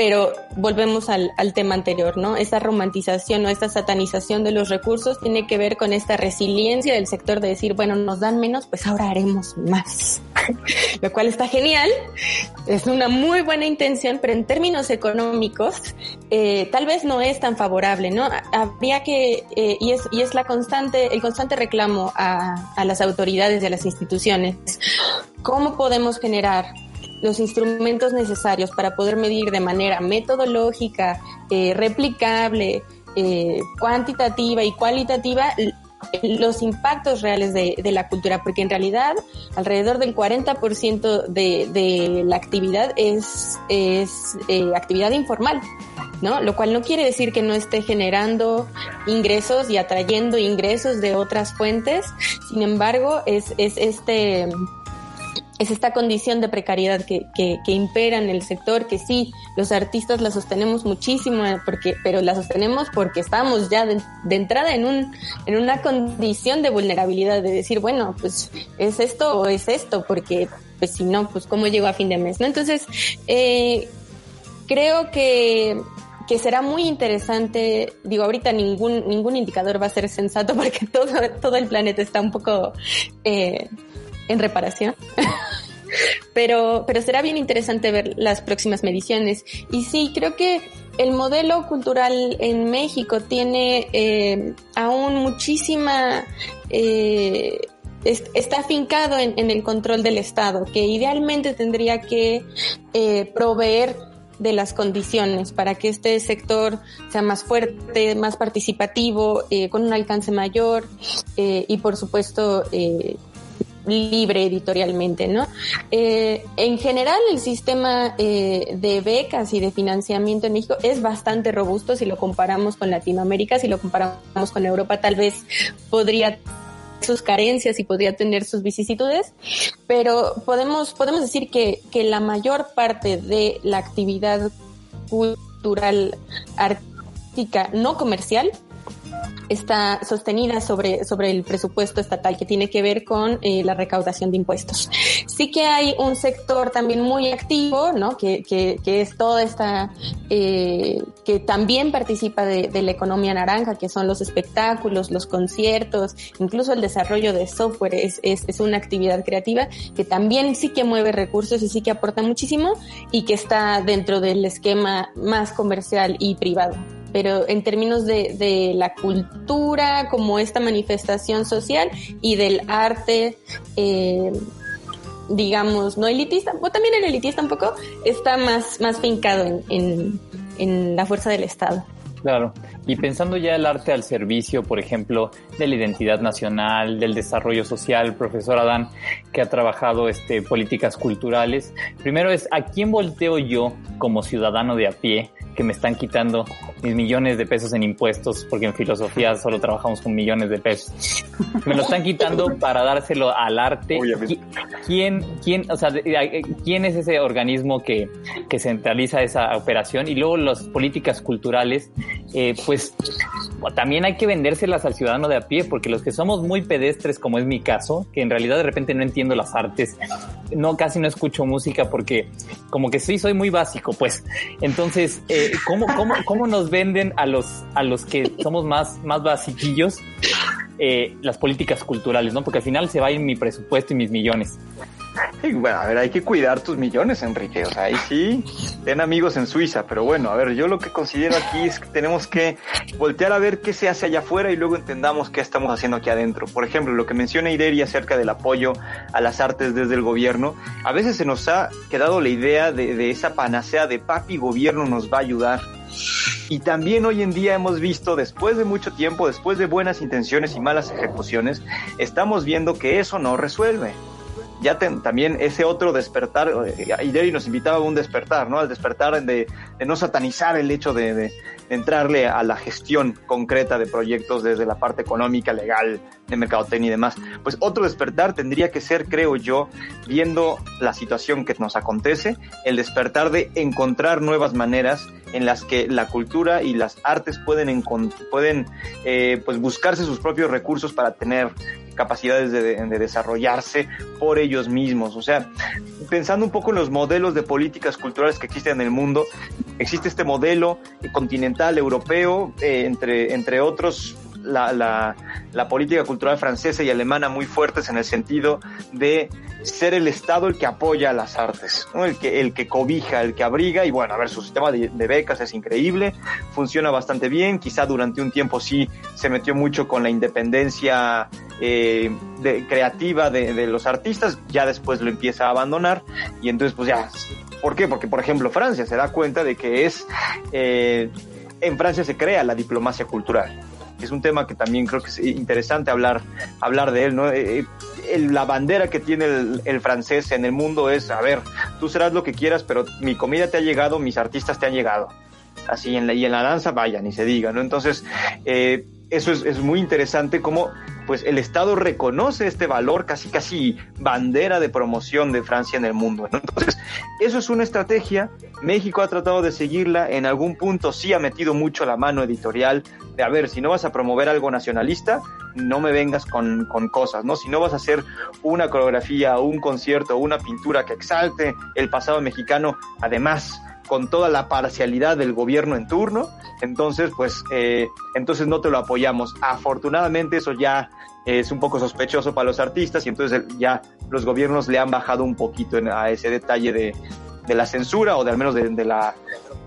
pero volvemos al, tema anterior, ¿no? Esta romantización o esta satanización de los recursos tiene que ver con esta resiliencia del sector de decir, bueno, nos dan menos, pues ahora haremos más. Lo cual está genial, es una muy buena intención, pero en términos económicos eh, tal vez no es tan favorable, ¿no? Habría que, eh, y, es, y es la constante, el constante reclamo a, a las autoridades a las instituciones, ¿cómo podemos generar los instrumentos necesarios para poder medir de manera metodológica, eh, replicable, eh, cuantitativa y cualitativa los impactos reales de, la cultura, porque en realidad alrededor del 40% de, de la actividad es, eh, actividad informal. ¿no? Lo cual no quiere decir que no esté generando ingresos y atrayendo ingresos de otras fuentes. Sin embargo, es, es este, es esta condición de precariedad que, que, que, impera en el sector, que sí, los artistas la sostenemos muchísimo, porque, pero la sostenemos porque estamos ya de, de, entrada en, un, en una condición de vulnerabilidad, de decir, bueno, pues es esto o es esto, porque pues si no, pues cómo llego a fin de mes, ¿no? Entonces, eh, creo que que será muy interesante, digo, ahorita ningún, ningún indicador va a ser sensato porque todo, todo el planeta está un poco eh, en reparación. pero, pero será bien interesante ver las próximas mediciones. Y sí, creo que el modelo cultural en México tiene eh, aún muchísima... Eh, está afincado en, el control del Estado, que idealmente tendría que eh, proveer de las condiciones para que este sector sea más fuerte, más participativo, eh, con un alcance mayor eh, y por supuesto eh, libre editorialmente, ¿no? Eh, en general, el sistema eh, de becas y de financiamiento en México es bastante robusto si lo comparamos con Latinoamérica, si lo comparamos con Europa, tal vez podría sus carencias y podría tener sus vicisitudes, pero podemos, podemos decir que, que la mayor parte de la actividad cultural artística no comercial está sostenida sobre, sobre el presupuesto estatal que tiene que ver con eh, la recaudación de impuestos. Sí que hay un sector también muy activo, ¿no? Que, que, es toda esta, eh, que también participa de, la economía naranja, que son los espectáculos, los conciertos, incluso el desarrollo de software es, es una actividad creativa que también sí que mueve recursos y sí que aporta muchísimo y que está dentro del esquema más comercial y privado pero en términos de, de, la cultura como esta manifestación social y del arte, eh, digamos, no elitista, o también el elitista un poco, está más, más fincado en, en, en la fuerza del Estado. Claro. Y pensando ya el arte al servicio, por ejemplo, de la identidad nacional, del desarrollo social, profesor Adán, que ha trabajado este, políticas culturales, primero es a quién volteo yo como ciudadano de a pie que me están quitando mis millones de pesos en impuestos, porque en filosofía solo trabajamos con millones de pesos. Me lo están quitando para dárselo al arte. ¿Quién, quién, o sea, quién es ese organismo que, que centraliza esa operación? Y luego las políticas culturales, eh, pues también hay que vendérselas al ciudadano de a pie, porque los que somos muy pedestres, como es mi caso, que en realidad de repente no entiendo las artes, no casi no escucho música porque como que sí soy muy básico, pues. Entonces, eh, ¿cómo, cómo, cómo nos venden a los, a los que somos más, más basiquillos eh, las políticas culturales, ¿no? Porque al final se va a ir mi presupuesto y mis millones. bueno, a ver, hay que cuidar tus millones, Enrique. O sea, ahí sí, ten amigos en Suiza. Pero bueno, a ver, yo lo que considero aquí es que tenemos que voltear a ver qué se hace allá afuera y luego entendamos qué estamos haciendo aquí adentro. Por ejemplo, lo que menciona Ireri acerca del apoyo a las artes desde el gobierno, a veces se nos ha quedado la idea de, de esa panacea de papi gobierno nos va a ayudar. Y también hoy en día hemos visto, después de mucho tiempo, después de buenas intenciones y malas ejecuciones, estamos viendo que eso no resuelve ya también ese otro despertar, Ideri eh, nos invitaba a un despertar, ¿no? Al despertar de, no satanizar el hecho de, entrarle a la gestión concreta de proyectos desde la parte económica, legal, de mercadotecnia y demás. Pues otro despertar tendría que ser, creo yo, viendo la situación que nos acontece, el despertar de encontrar nuevas maneras en las que la cultura y las artes pueden, pueden eh, pues buscarse sus propios recursos para tener capacidades de, desarrollarse por ellos mismos. O sea, pensando un poco en los modelos de políticas culturales que existen en el mundo, existe este modelo continental europeo, eh, entre, entre otros, la, política cultural francesa y alemana muy fuertes en el sentido de ser el Estado el que apoya las artes, el, que, el que cobija, el que abriga, y bueno, a ver, su sistema de, de, becas es increíble, funciona bastante bien, quizá durante un tiempo sí se metió mucho con la independencia eh, de, creativa de, los artistas, ya después lo empieza a abandonar y entonces pues ya, ¿por qué? Porque por ejemplo Francia se da cuenta de que es, eh, en Francia se crea la diplomacia cultural. Es un tema que también creo que es interesante hablar, hablar de él, ¿no? Eh, la bandera que tiene el, francés en el mundo es, a ver, tú serás lo que quieras, pero mi comida te ha llegado, mis artistas te han llegado. Así y en la danza, vaya, ni se diga, ¿no? Entonces, eh, eso es, es, muy interesante cómo pues el Estado reconoce este valor casi casi bandera de promoción de Francia en el mundo. Entonces, eso es una estrategia. México ha tratado de seguirla. En algún punto sí ha metido mucho la mano editorial de, a ver, si no vas a promover algo nacionalista, no me vengas con, con cosas, ¿no? Si no vas a hacer una coreografía, un concierto, una pintura que exalte el pasado mexicano, además con toda la parcialidad del gobierno en turno, entonces pues eh, entonces no te lo apoyamos. Afortunadamente eso ya es un poco sospechoso para los artistas y entonces ya los gobiernos le han bajado un poquito a ese detalle de, de la censura o de al menos de, la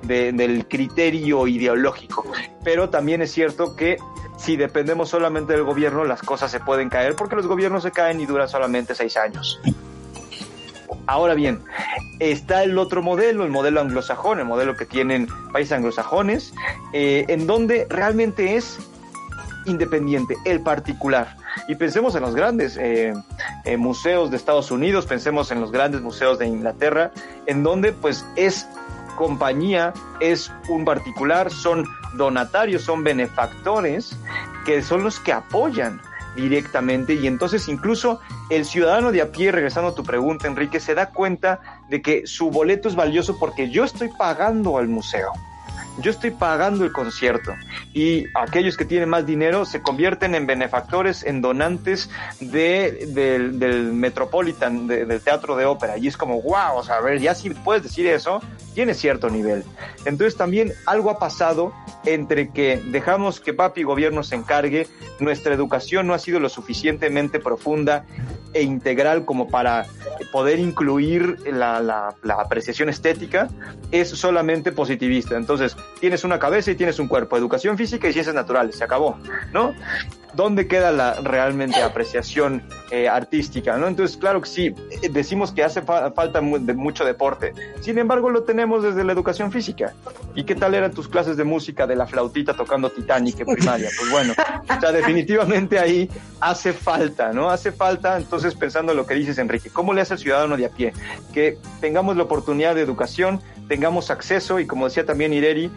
de, del criterio ideológico. Pero también es cierto que si dependemos solamente del gobierno, las cosas se pueden caer porque los gobiernos se caen y duran solamente seis años. Ahora bien, está el otro modelo, el modelo anglosajón, el modelo que tienen países anglosajones, eh, en donde realmente es independiente, el particular. Y pensemos en los grandes eh, eh, museos de Estados Unidos, pensemos en los grandes museos de Inglaterra, en donde pues es compañía, es un particular, son donatarios, son benefactores, que son los que apoyan directamente. Y entonces incluso el ciudadano de a pie, regresando a tu pregunta, Enrique, se da cuenta de que su boleto es valioso porque yo estoy pagando al museo yo estoy pagando el concierto y aquellos que tienen más dinero se convierten en benefactores, en donantes de, del Metropolitan, del Teatro de Ópera. Y es como, wow, o sea, a ver, ya si puedes decir eso, tiene cierto nivel. Entonces también algo ha pasado entre que dejamos que papi gobierno se encargue, nuestra educación no ha sido lo suficientemente profunda e integral como para poder incluir la, la, la apreciación estética, es solamente positivista. Entonces, tienes una cabeza y tienes un cuerpo, educación física y ciencias naturales, se acabó, ¿no? ¿dónde queda la realmente apreciación eh, artística? ¿no? Entonces, claro que sí, eh, decimos que hace falta de mucho deporte. Sin embargo, lo tenemos desde la educación física. ¿Y qué tal eran tus clases de música de la flautita tocando Titanic en primaria? Pues bueno, o sea, definitivamente ahí hace falta, ¿no? Hace falta, entonces, pensando en lo que dices, Enrique, ¿cómo le hace al ciudadano de a pie? Que tengamos la oportunidad de educación, tengamos acceso y como decía también Ireri,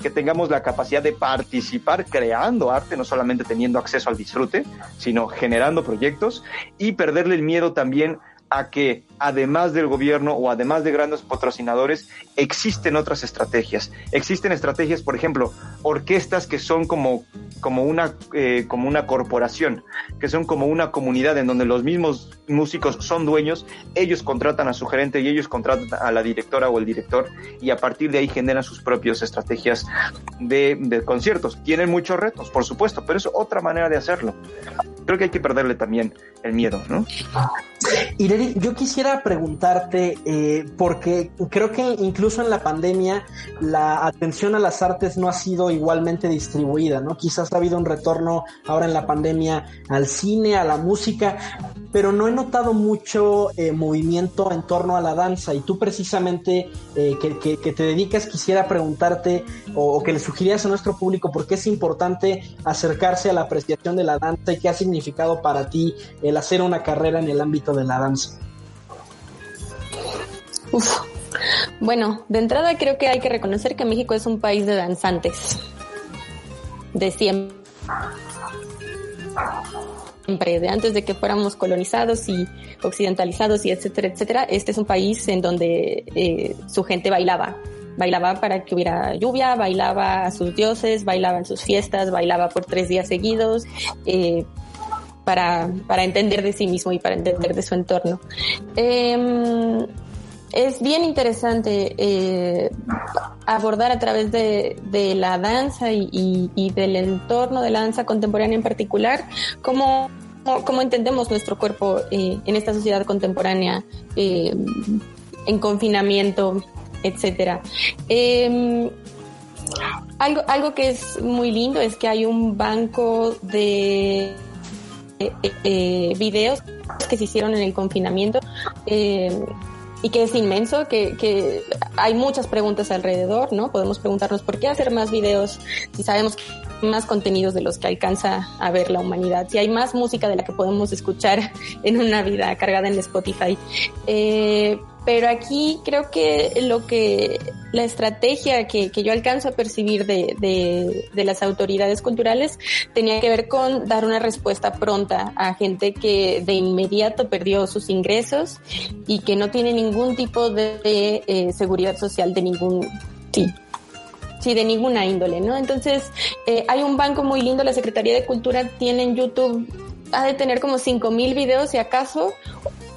que tengamos la capacidad de participar creando arte, no solamente teniendo acceso al disfrute, sino generando proyectos y perderle el miedo también a que además del gobierno o además de grandes patrocinadores, existen otras estrategias. Existen estrategias, por ejemplo, orquestas que son como, como, una, eh, como una corporación, que son como una comunidad en donde los mismos músicos son dueños, ellos contratan a su gerente y ellos contratan a la directora o el director y a partir de ahí generan sus propias estrategias de, de conciertos. Tienen muchos retos, por supuesto, pero es otra manera de hacerlo. Creo que hay que perderle también el miedo, ¿no? Ireri, yo quisiera preguntarte, eh, porque creo que incluso en la pandemia la atención a las artes no ha sido igualmente distribuida, ¿no? Quizás ha habido un retorno ahora en la pandemia al cine, a la música, pero no he notado mucho eh, movimiento en torno a la danza y tú precisamente eh, que, te dedicas quisiera preguntarte o, que le sugirieras a nuestro público por qué es importante acercarse a la apreciación de la danza y qué ha significado para ti el hacer una carrera en el ámbito de la danza. Bueno, de entrada creo que hay que reconocer que México es un país de danzantes. De siempre. De antes de que fuéramos colonizados y occidentalizados y etcétera, etcétera, este es un país en donde eh, su gente bailaba. Bailaba para que hubiera lluvia, bailaba a sus dioses, bailaba en sus fiestas, bailaba por tres días seguidos. Eh, para, para entender de sí mismo y para entender de su entorno. Eh, es bien interesante eh, abordar a través de, la danza y, del entorno de la danza contemporánea en particular cómo, cómo entendemos nuestro cuerpo eh, en esta sociedad contemporánea eh, en confinamiento, etcétera. Em, algo, algo que es muy lindo es que hay un banco de videos que se hicieron en el confinamiento y que es inmenso, que, hay muchas preguntas alrededor, ¿no? Podemos preguntarnos por qué hacer más videos si sabemos más contenidos de los que alcanza a ver la humanidad, si hay más música de la que podemos escuchar en una vida cargada en Spotify. Eh, pero aquí creo que lo que la estrategia que, yo alcanzo a percibir de, de, las autoridades culturales tenía que ver con dar una respuesta pronta a gente que de inmediato perdió sus ingresos y que no tiene ningún tipo de, eh, seguridad social de ningún sí sí, de ninguna índole, ¿no? Entonces, eh, hay un banco muy lindo, la Secretaría de Cultura tiene en YouTube, ha de tener como cinco mil videos, si acaso,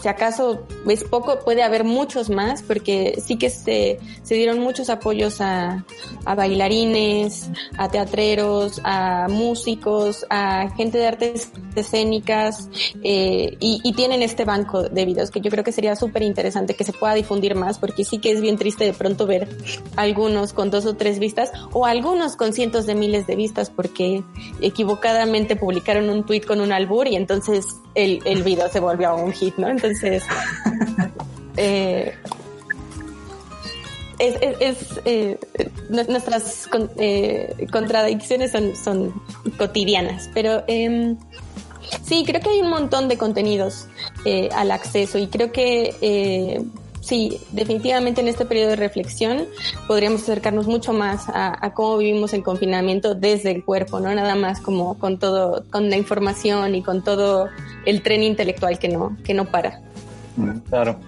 si acaso es poco, puede haber muchos más, porque sí que se, se dieron muchos apoyos a, bailarines, a teatreros, a músicos, a gente de artes escénicas, eh, y, y, tienen este banco de videos que yo creo que sería súper interesante que se pueda difundir más, porque sí que es bien triste de pronto ver algunos con dos o tres vistas, o algunos con cientos de miles de vistas, porque equivocadamente publicaron un tweet con un albur y entonces el, el video se volvió un hit, ¿no? Entonces, eh, es, es, eh, nuestras eh, contradicciones son, son cotidianas, pero em, sí, creo que hay un montón de contenidos eh, al acceso y creo que eh, sí, definitivamente en este periodo de reflexión podríamos acercarnos mucho más a, cómo vivimos el confinamiento desde el cuerpo, no nada más como con todo, con la información y con todo el tren intelectual que no, que no para. Claro.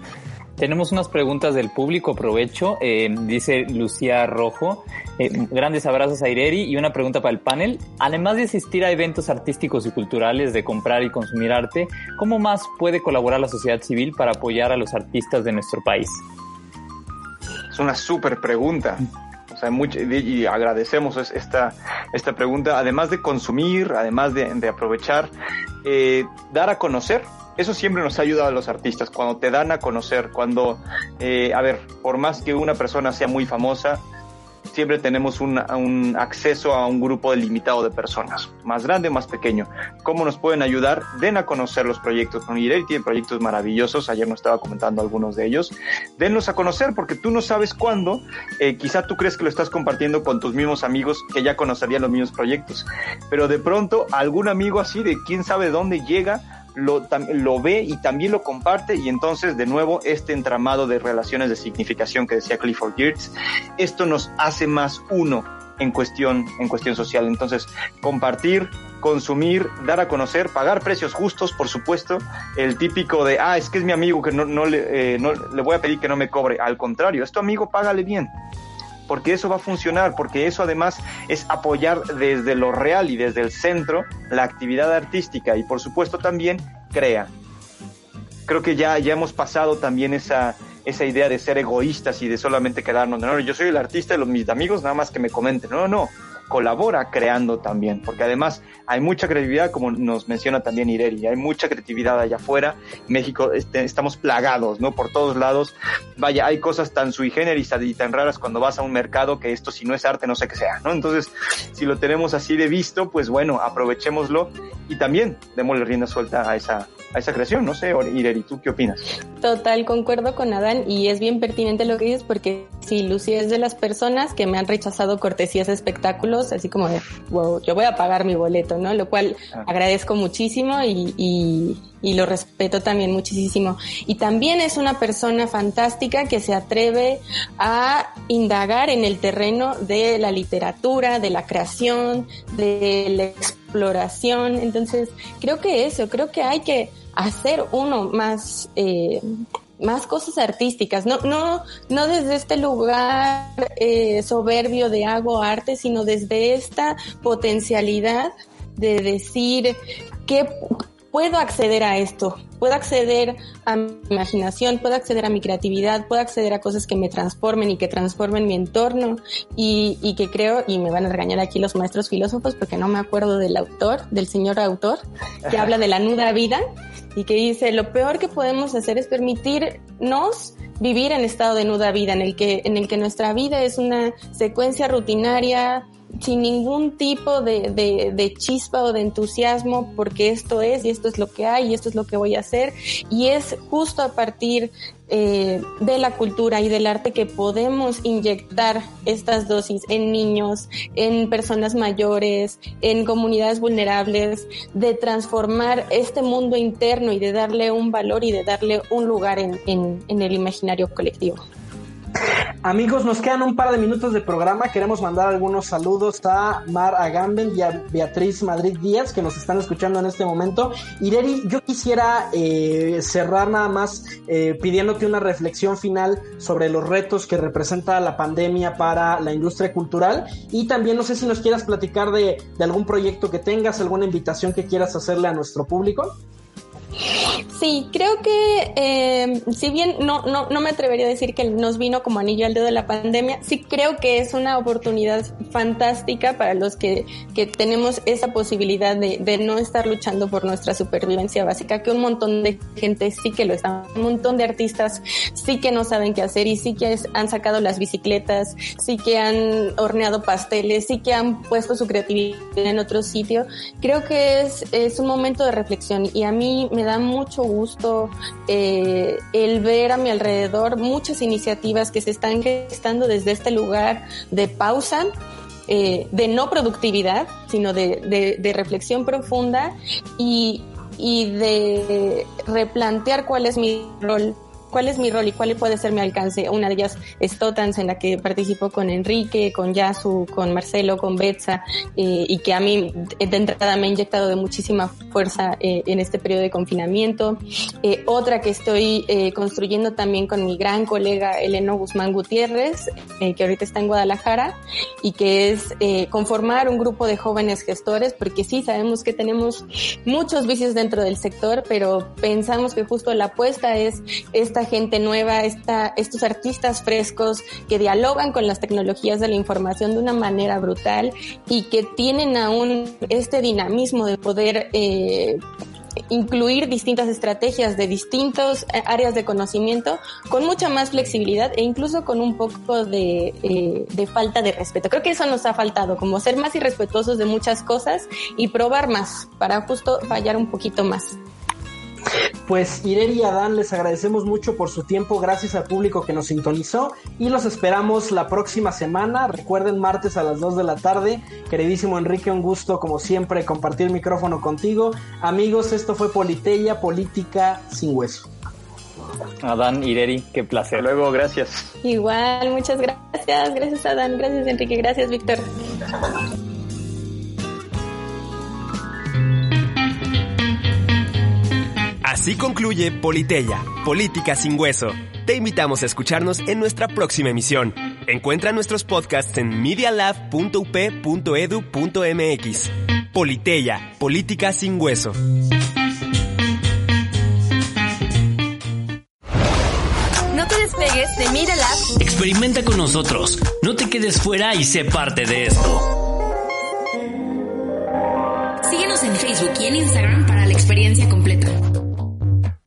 Tenemos unas preguntas del público, aprovecho. Eh, dice Lucía Rojo, eh, grandes abrazos a Ireri y una pregunta para el panel. Además de asistir a eventos artísticos y culturales, de comprar y consumir arte, ¿cómo más puede colaborar la sociedad civil para apoyar a los artistas de nuestro país? Es una súper pregunta. O sea, mucho, y agradecemos esta, esta pregunta. Además de consumir, además de, aprovechar, eh, dar a conocer eso siempre nos ha ayudado a los artistas, cuando te dan a conocer, cuando, eh, a ver, por más que una persona sea muy famosa, siempre tenemos un, acceso a un grupo delimitado de personas, más grande más pequeño. ¿Cómo nos pueden ayudar? Den a conocer los proyectos. Con tiene proyectos maravillosos, ayer nos estaba comentando algunos de ellos. Denlos a conocer porque tú no sabes cuándo, eh, quizá tú crees que lo estás compartiendo con tus mismos amigos que ya conocerían los mismos proyectos, pero de pronto algún amigo así de quién sabe dónde llega, lo, lo, ve y también lo comparte y entonces de nuevo este entramado de relaciones de significación que decía Clifford Geertz, esto nos hace más uno en cuestión, en cuestión social. Entonces, compartir, consumir, dar a conocer, pagar precios justos, por supuesto, el típico de, ah, es que es mi amigo que no, no, le, eh, voy a pedir que no me cobre. Al contrario, es tu amigo, págale bien porque eso va a funcionar, porque eso además es apoyar desde lo real y desde el centro la actividad artística y por supuesto también crea. Creo que ya, ya hemos pasado también esa, esa idea de ser egoístas y de solamente quedarnos, no, yo soy el artista de los, mis amigos, nada más que me comenten, no, no, colabora creando también, porque además hay mucha creatividad, como nos menciona también Ireri, hay mucha creatividad allá afuera. México este, estamos plagados, ¿no? Por todos lados. Vaya, hay cosas tan sui generis y tan raras cuando vas a un mercado que esto si no es arte no sé qué sea, ¿no? Entonces, si lo tenemos así de visto, pues bueno, aprovechémoslo y también démosle rienda suelta a esa, a esa creación. No sé, Ireri, ¿tú qué opinas? Total, concuerdo con Adán y es bien pertinente lo que dices porque si Lucía es de las personas que me han rechazado cortesías de espectáculos, así como de, wow, yo voy a pagar mi boleto, ¿no? Lo cual ah. agradezco muchísimo y, y, y, lo respeto también muchísimo. Y también es una persona fantástica que se atreve a indagar en el terreno de la literatura, de la creación, de la exploración. Entonces, creo que eso, creo que hay que hacer uno más eh, más cosas artísticas, no, no, no desde este lugar eh, soberbio de hago arte, sino desde esta potencialidad de decir que puedo acceder a esto, puedo acceder a mi imaginación, puedo acceder a mi creatividad, puedo acceder a cosas que me transformen y que transformen mi entorno y, y que creo, y me van a regañar aquí los maestros filósofos porque no me acuerdo del autor, del señor autor, que habla de la nuda vida y que dice, lo peor que podemos hacer es permitirnos vivir en estado de nuda vida, en el que, en el que nuestra vida es una secuencia rutinaria, sin ningún tipo de, de, chispa o de entusiasmo porque esto es y esto es lo que hay y esto es lo que voy a hacer y es justo a partir eh, de la cultura y del arte que podemos inyectar estas dosis en niños, en personas mayores, en comunidades vulnerables, de transformar este mundo interno y de darle un valor y de darle un lugar en, en el imaginario colectivo. Amigos, nos quedan un par de minutos de programa. Queremos mandar algunos saludos a Mar Agamben y a Beatriz Madrid Díaz que nos están escuchando en este momento. Ireri, yo quisiera eh, cerrar nada más eh, pidiéndote una reflexión final sobre los retos que representa la pandemia para la industria cultural y también no sé si nos quieras platicar de, de algún proyecto que tengas, alguna invitación que quieras hacerle a nuestro público. Sí, creo que eh, si bien no, no, no me atrevería a decir que nos vino como anillo al dedo de la pandemia, sí creo que es una oportunidad fantástica para los que, que tenemos esa posibilidad de, de, no estar luchando por nuestra supervivencia básica, que un montón de gente sí que lo está, un montón de artistas sí que no saben qué hacer y sí que han sacado las bicicletas, sí que han horneado pasteles, sí que han puesto su creatividad en otro sitio. Creo que es, es un momento de reflexión y a mí me da mucho gusto eh, el ver a mi alrededor muchas iniciativas que se están gestando desde este lugar de pausa, eh, de no productividad, sino de, reflexión profunda y de replantear cuál es mi rol cuál es mi rol y cuál puede ser mi alcance. Una de ellas es Totans, en la que participo con Enrique, con Yasu, con Marcelo, con Betsa, eh, y que a mí de entrada me ha inyectado de muchísima fuerza eh, en este periodo de confinamiento. Eh, otra que estoy eh, construyendo también con mi gran colega Eleno Guzmán Gutiérrez, eh, que ahorita está en Guadalajara, y que es eh, conformar un grupo de jóvenes gestores, porque sí sabemos que tenemos muchos vicios dentro del sector, pero pensamos que justo la apuesta es esta gente nueva, esta, estos artistas frescos que dialogan con las tecnologías de la información de una manera brutal y que tienen aún este dinamismo de poder eh, incluir distintas estrategias de distintos eh, áreas de conocimiento con mucha más flexibilidad e incluso con un poco de, eh, de falta de respeto. Creo que eso nos ha faltado, como ser más irrespetuosos de muchas cosas y probar más para justo fallar un poquito más. Pues Ireri y Adán, les agradecemos mucho por su tiempo, gracias al público que nos sintonizó y los esperamos la próxima semana. Recuerden, martes a las 2 de la tarde. Queridísimo Enrique, un gusto como siempre compartir el micrófono contigo. Amigos, esto fue Politeya, Política sin Hueso. Adán, Ireri, qué placer. luego, gracias. Igual, muchas gracias. Gracias Adán, gracias Enrique, gracias Víctor. Así concluye Politeya, Política sin Hueso. Te invitamos a escucharnos en nuestra próxima emisión. Encuentra nuestros podcasts en medialab.up.edu.mx. Politeya, Política sin Hueso. No te despegues de Media Lab. Experimenta con nosotros. No te quedes fuera y sé parte de esto. Síguenos en Facebook y en Instagram para la experiencia completa.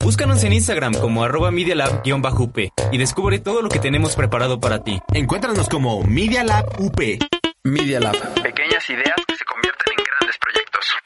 Búscanos en Instagram como arroba medialab-up y descubre todo lo que tenemos preparado para ti. Encuéntranos como Media Lab UP. Media Lab. Pequeñas ideas que se convierten en grandes proyectos.